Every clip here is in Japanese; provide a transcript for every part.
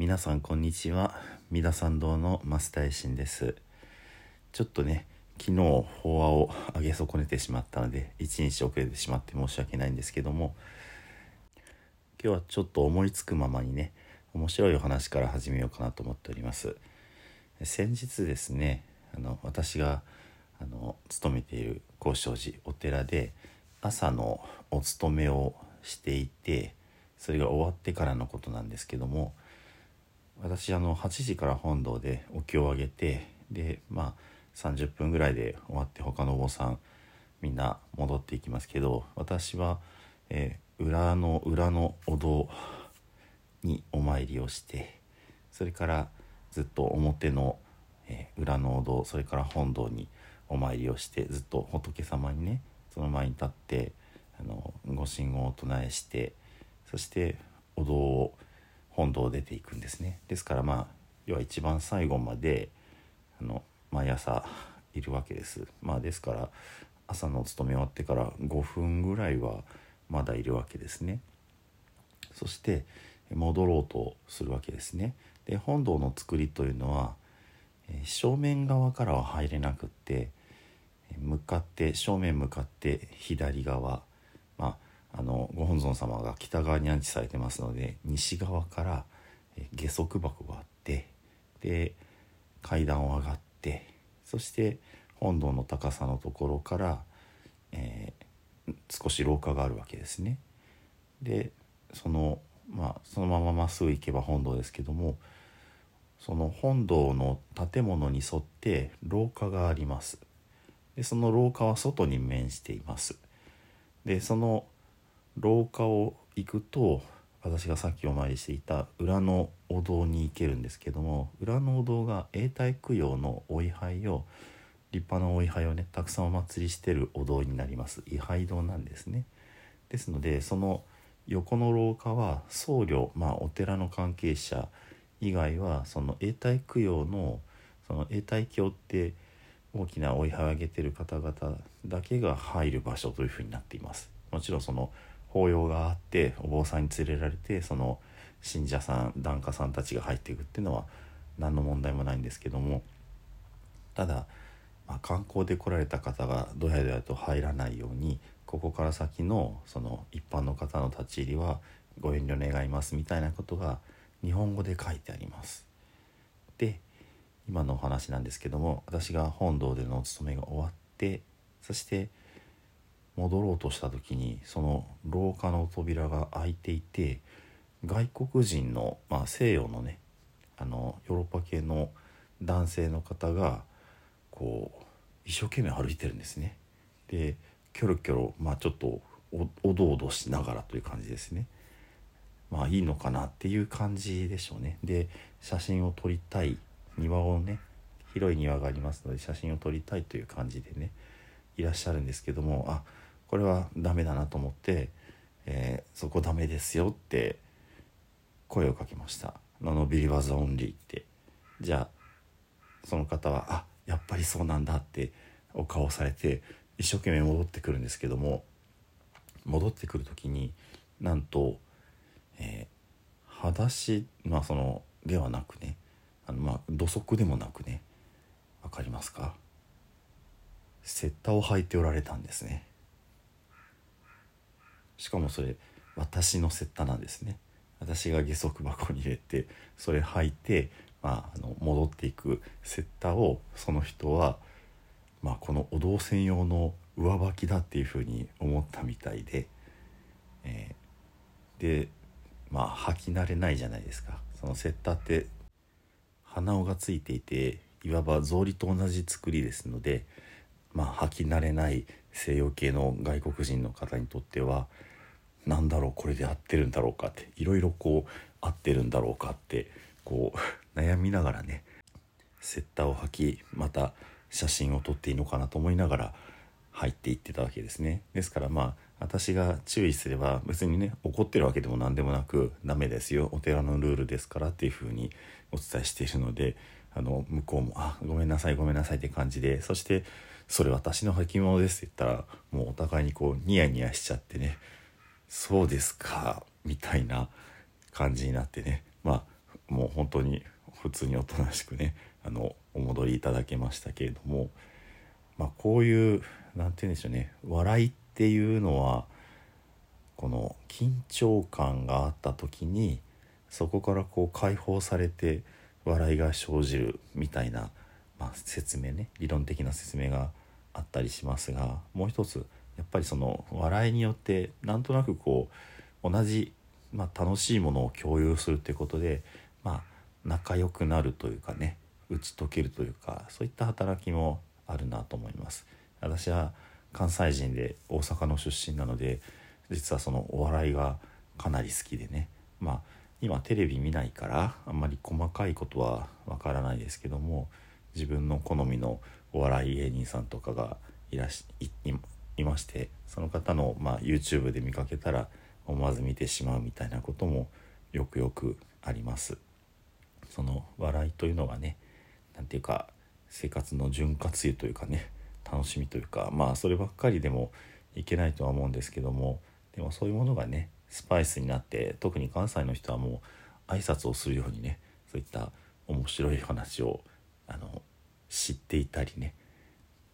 皆さんこんにちは。三田参道の増田衛進です。ちょっとね昨日法話を上げ損ねてしまったので一日遅れてしまって申し訳ないんですけども今日はちょっと思いつくままにね面白いお話から始めようかなと思っております。先日ですねあの私があの勤めている高尚寺お寺で朝のお勤めをしていてそれが終わってからのことなんですけども私あの8時から本堂でお経をあげてでまあ30分ぐらいで終わって他のお坊さんみんな戻っていきますけど私は、えー、裏の裏のお堂にお参りをしてそれからずっと表の、えー、裏のお堂それから本堂にお参りをしてずっと仏様にねその前に立ってあのご神言を唱えしてそしてお堂を本堂を出ていくんですね。ですからまあ要は一番最後まであの毎朝いるわけです。まあですから朝のお勤め終わってから5分ぐらいはまだいるわけですね。そして戻ろうとするわけですね。で本堂の作りというのは正面側からは入れなくって向かって正面向かって左側まああのご本尊様が北側に安置されてますので西側から下足箱があってで階段を上がってそして本堂の高さのところから、えー、少し廊下があるわけですね。でそのまあそのまままっすぐ行けば本堂ですけどもその本堂の建物に沿って廊下があります。でその廊下は外に面していますでその廊下を行くと私がさっきお参りしていた裏のお堂に行けるんですけども裏のお堂が永代供養のお位牌を立派なお位牌をねたくさんお祭りしてるお堂になります。位牌堂なんですね。ですのでその横の廊下は僧侶まあお寺の関係者以外はその永代供養のその永代経って大きな追い上げてる方々だけが入る場所というふうになっています。もちろんその法要があってお坊さんに連れられてその信者さん檀家さんたちが入っていくっていうのは何の問題もないんですけどもただ、まあ、観光で来られた方がどやどやと入らないようにここから先のその一般の方の立ち入りはご遠慮願いますみたいなことが日本語で書いてあります。で今のお話なんですけども私が本堂でのお勤めが終わってそして戻ろうとした時にその廊下の扉が開いていて外国人の、まあ、西洋のねあのヨーロッパ系の男性の方がこう一生懸命歩いてるんですね。でキョロキョロ、まあ、ちょっとおどおどしながらという感じですね。まあいいのかなっていう感じでしょうね。で写真を撮りたい庭をね広い庭がありますので写真を撮りたいという感じでねいらっしゃるんですけどもあこれはダメだなと思って、えー、そこダメですよって声をかけました「ノノビリワザオンリー」って。じゃあその方は「あやっぱりそうなんだ」ってお顔をされて一生懸命戻ってくるんですけども戻ってくる時になんと、えー、裸足まあそのではなくねあのまあ土足でもなくね分かりますか？セッタを履いておられたんですね。しかもそれ私のセッタなんですね。私が下足箱に入れてそれ履いて、まあ、あの戻っていくセッタをその人は、まあ、このお堂専用の上履きだっていうふうに思ったみたいで、えー、でまあ履き慣れないじゃないですか。そのセッタって鼻緒がついていていわば草履と同じ作りですのでまあ履き慣れない西洋系の外国人の方にとっては何だろうこれで合ってるんだろうかっていろいろこう合ってるんだろうかってこう 悩みながらねセッターを履きまた写真を撮っていいのかなと思いながら入っていってたわけですね。ですからまあ私が注意すれば別にね怒ってるわけでも何でもなくダメですよお寺のルールですからっていうふうにお伝えしているのであの向こうも「あごめんなさいごめんなさい」って感じでそしてそれ私の履物です」って言ったらもうお互いにこうニヤニヤしちゃってね「そうですか」みたいな感じになってね。まあもう本当に普通におとなしくねあのお戻りいただけましたけれども、まあ、こういう何て言うんでしょうね。笑いっていうのはこの緊張感があった時にそこからこう解放されて笑いが生じるみたいな、まあ、説明ね。理論的な説明があったりしますがもう一つやっぱりその笑いによってなんとなくこう同じ、まあ、楽しいものを共有するっていうことで、まあ、仲良くなるというかね打ち解けるというかそういった働きもあるなと思います。私は関西人で大阪の出身なので実はそのお笑いがかなり好きでねまあ今テレビ見ないからあんまり細かいことはわからないですけども自分の好みのお笑い芸人さんとかがいらしいいましてその方の、まあ、YouTube で見かけたら思わず見てしまうみたいなこともよくよくあります。その笑いというのがね何て言うか生活の潤滑油というかね楽しみというかまあそればっかりでもいけないとは思うんですけどもでもそういうものがねスパイスになって特に関西の人はもう挨拶をするようにねそういった面白い話をあの知っていたりね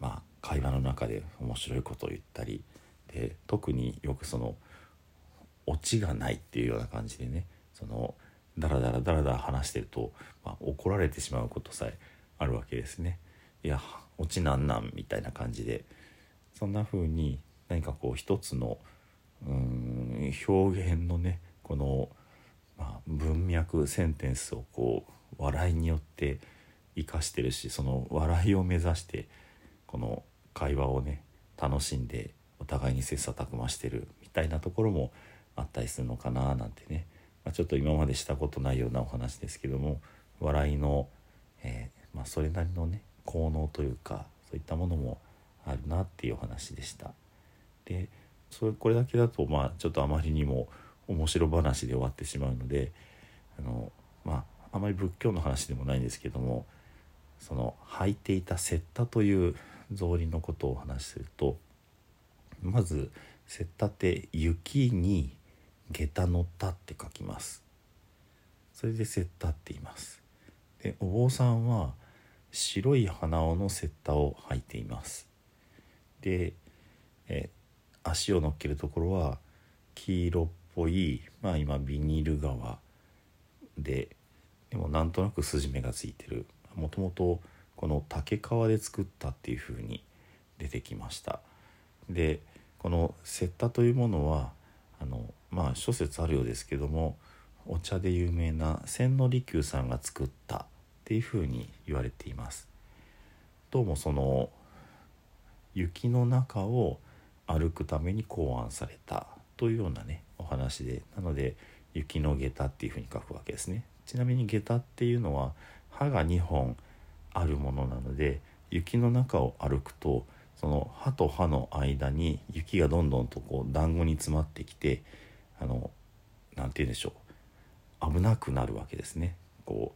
まあ会話の中で面白いことを言ったりで特によくそのオチがないっていうような感じでねそのダラダラダラダラ話してると、まあ、怒られてしまうことさえあるわけですね。いやオチなんなんみたいな感じでそんな風に何かこう一つのうん表現のねこの、まあ、文脈センテンスをこう笑いによって生かしてるしその笑いを目指してこの会話をね楽しんでお互いに切磋琢磨してるみたいなところもあったりするのかななんてね、まあ、ちょっと今までしたことないようなお話ですけども笑いの、えー、まあ、それなりのね効能というかそういったものもあるなっていうお話でした。でそれこれだけだとまあちょっとあまりにも面白話で終わってしまうのであのまああまり仏教の話でもないんですけどもその履いていた雪駄という草履のことをお話しするとまず雪駄って雪に下駄乗ったって書きます。それで雪駄って言います。でお坊さんは白い鼻緒の雪駄を履いています。でえ足を乗っけるところは黄色っぽいまあ今ビニール革ででもなんとなく筋目がついてる。もともとこの竹皮で作ったっていう風に出てきました。でこの雪駄というものはあのまあ諸説あるようですけどもお茶で有名な千利休さんが作ったっていう風に言われています。どうもその雪の中を歩くために考案されたというようなねお話でなので雪の下駄っていうふうに書くわけですね。ちなみに下駄っていうのは歯が2本あるものなので雪の中を歩くとその歯と歯の間に雪がどんどんとこう団子に詰まってきてあの何て言うんでしょう危なくなるわけですねこ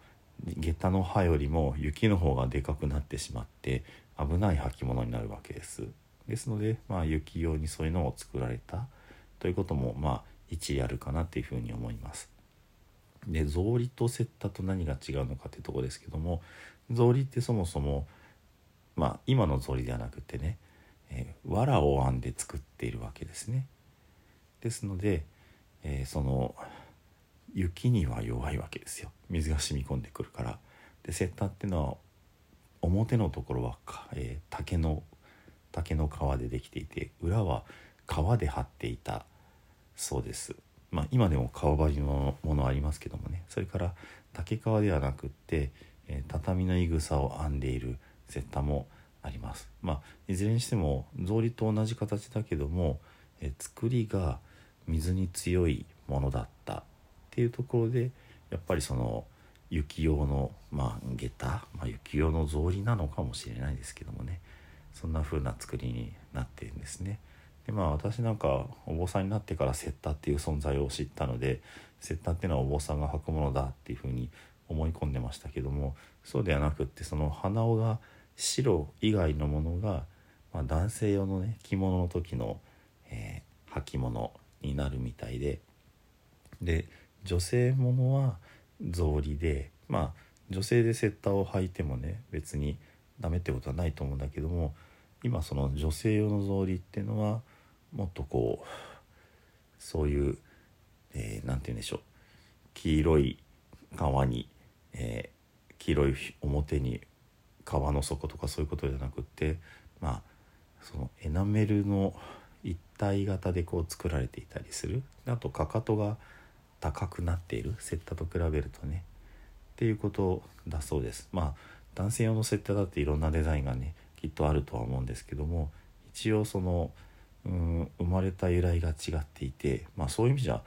う下駄の歯よりも雪の方がでかくなってしまって危ない履物になるわけですですので、まあ、雪用にそういうのを作られたということも、まあ、一理あるかなというふうに思います。で草履と雪駄と何が違うのかってとこですけども草履ってそもそも、まあ、今の草履ではなくてね、えー、藁を編んで作っているわけですね。ですので、えー、その雪には弱いわけですよ水が染み込んでくるから。で雪駄っていうのは表のところは、えー、竹の竹の皮でできていて裏は革で張っていたそうです。まあ、今でも革張りのものありますけどもねそれから竹皮ではなくって、えー、畳のいぐさを編んでいる雪駄もあります。まあ、いずれにしても草履と同じ形だけども、えー、作りが水に強いものだったっていうところでやっぱりその雪用の、まあ、下駄、まあ、雪用の草履なのかもしれないですけどもねそんな風な作りになってるんですね。でまあ私なんかお坊さんになってからセッタっていう存在を知ったのでセッタっていうのはお坊さんが履くものだっていう風に思い込んでましたけどもそうではなくってその鼻緒が白以外のものがまあ、男性用のね着物の時の、えー、履物になるみたいでで女性ものは草履でまあ女性でセッタを履いてもね別にダメってことはないと思うんだけども今その女性用の草履っていうのはもっとこうそういう何、えー、て言うんでしょう。黄色い革に、えー、黄色い表に革の底とかそういうことじゃなくってまあそのエナメルの一体型でこう作られていたりする。あとかかとが高くなっている。セッタと比べるとね。っていうことだそうです。まあ男性用のセッタだっていろんなデザインがねきっとあるとは思うんですけども一応そのうん生まれた由来が違っていてまあそういう意味じゃ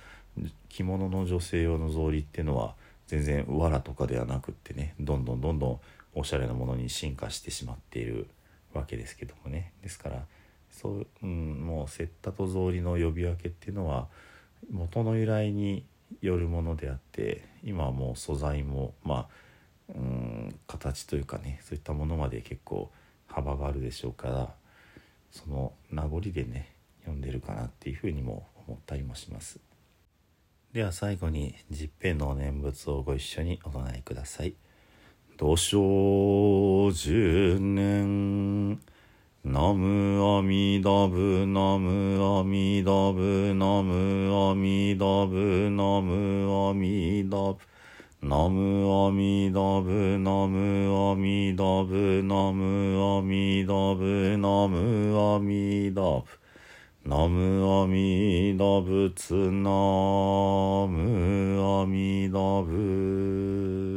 着物の女性用の草履っていうのは全然藁とかではなくってねどんどんどんどんおしゃれなものに進化してしまっているわけですけどもね。ですからそう、うん、もうセッタと草履の呼び分けっていうのは元の由来によるものであって今はもう素材もまあうん形というかねそういったものまで結構幅があるでしょうからその名残でね読んでるかなっていうふうにも思ったりもします。では最後に十平の念仏をご一緒にお唱えください。土生十年ナムアミダブナムアミダブナムアミダブナムアミダブナムアミダブナムアミダブナムアミダブナムアミダブナムアミダブツナムアミダブ